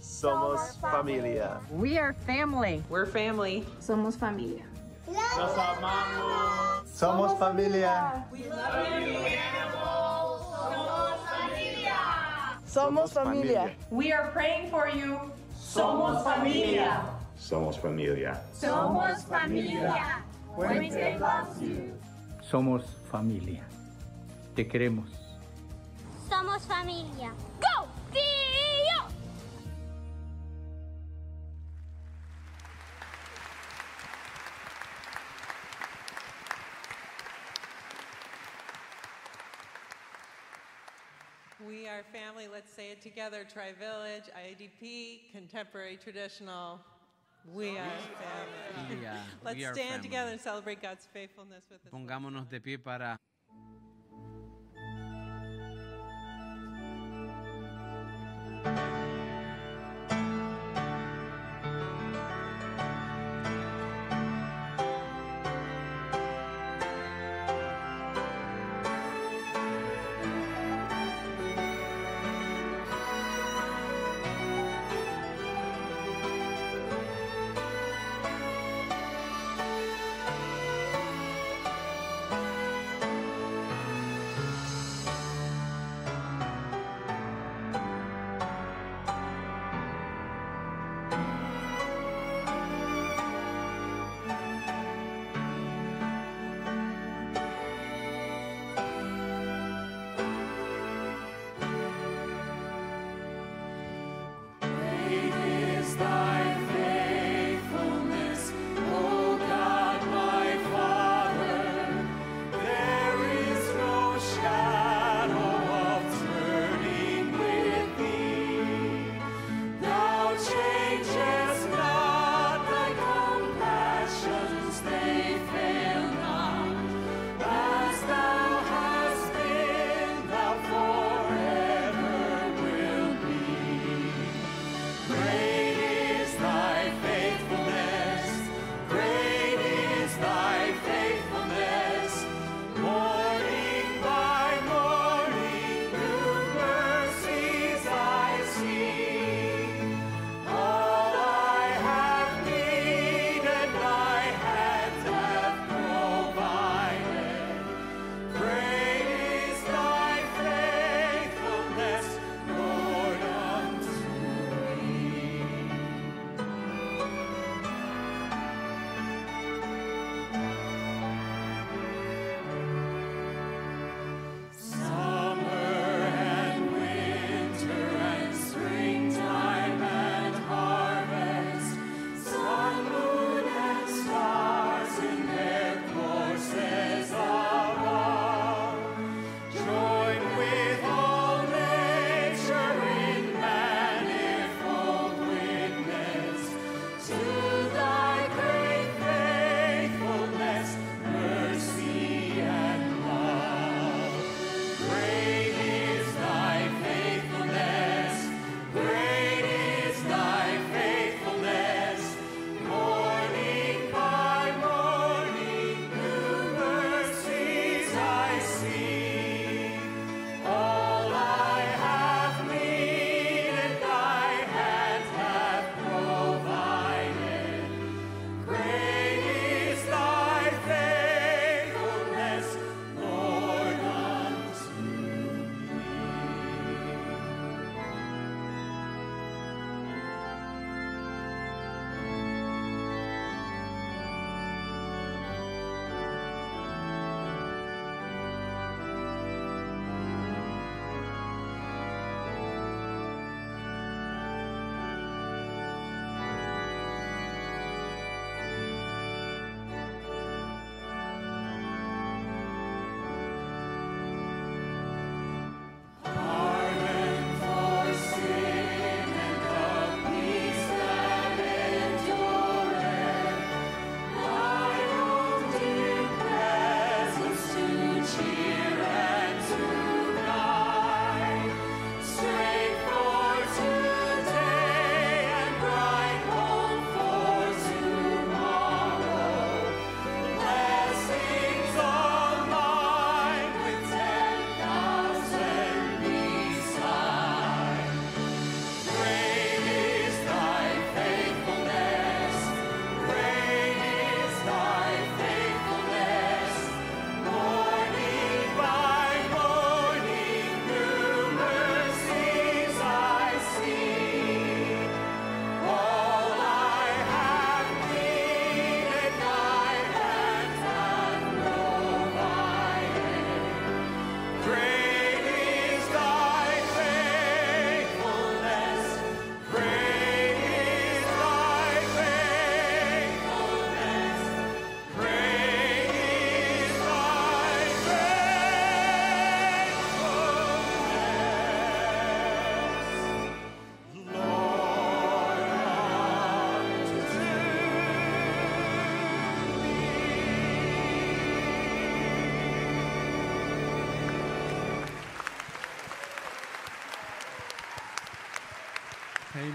Somos familia. We are family. We're family. Somos familia. Los amamos. Somos familia. Somos familia. We are praying for you. Somos familia. Somos familia. Somos familia. Loves you. Somos familia. Te queremos. Somos familia. ¡Go! Tío! We are family. Let's say it together. Tri Village, IADP, Contemporary Traditional. We are family. We Let's are stand family. together and celebrate God's faithfulness with us. Pongámonos de pie para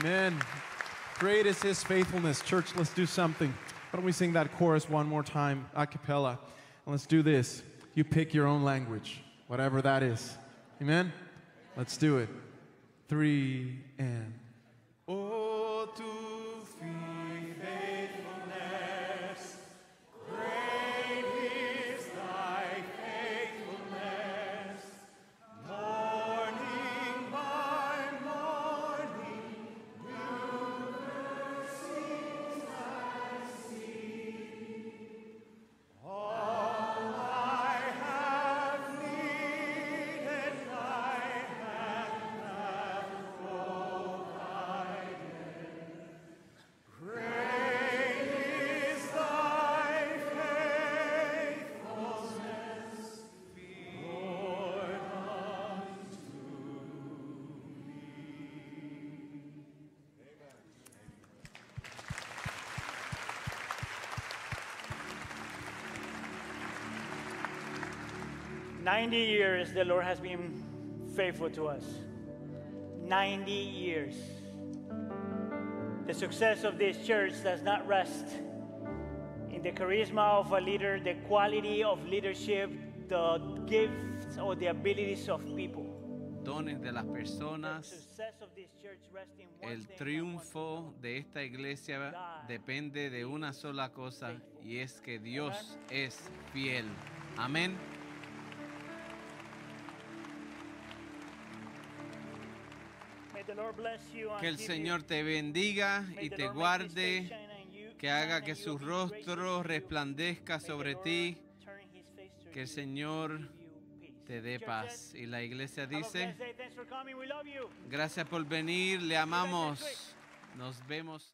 Amen. Great is his faithfulness. Church, let's do something. Why don't we sing that chorus one more time, a cappella? And let's do this. You pick your own language, whatever that is. Amen? Let's do it. Three and. 90 years, the Lord has been faithful to us. 90 years. The success of this church does not rest in the charisma of a leader, the quality of leadership, the gifts or the abilities of people. dones de las personas. El triunfo de esta iglesia depende de una sola cosa y es que Dios es fiel. Amén. Que el Señor te bendiga y te guarde, que haga que su rostro resplandezca sobre ti, que el. Señor te dé paz. Y la iglesia dice, gracias por venir, le amamos, nos vemos.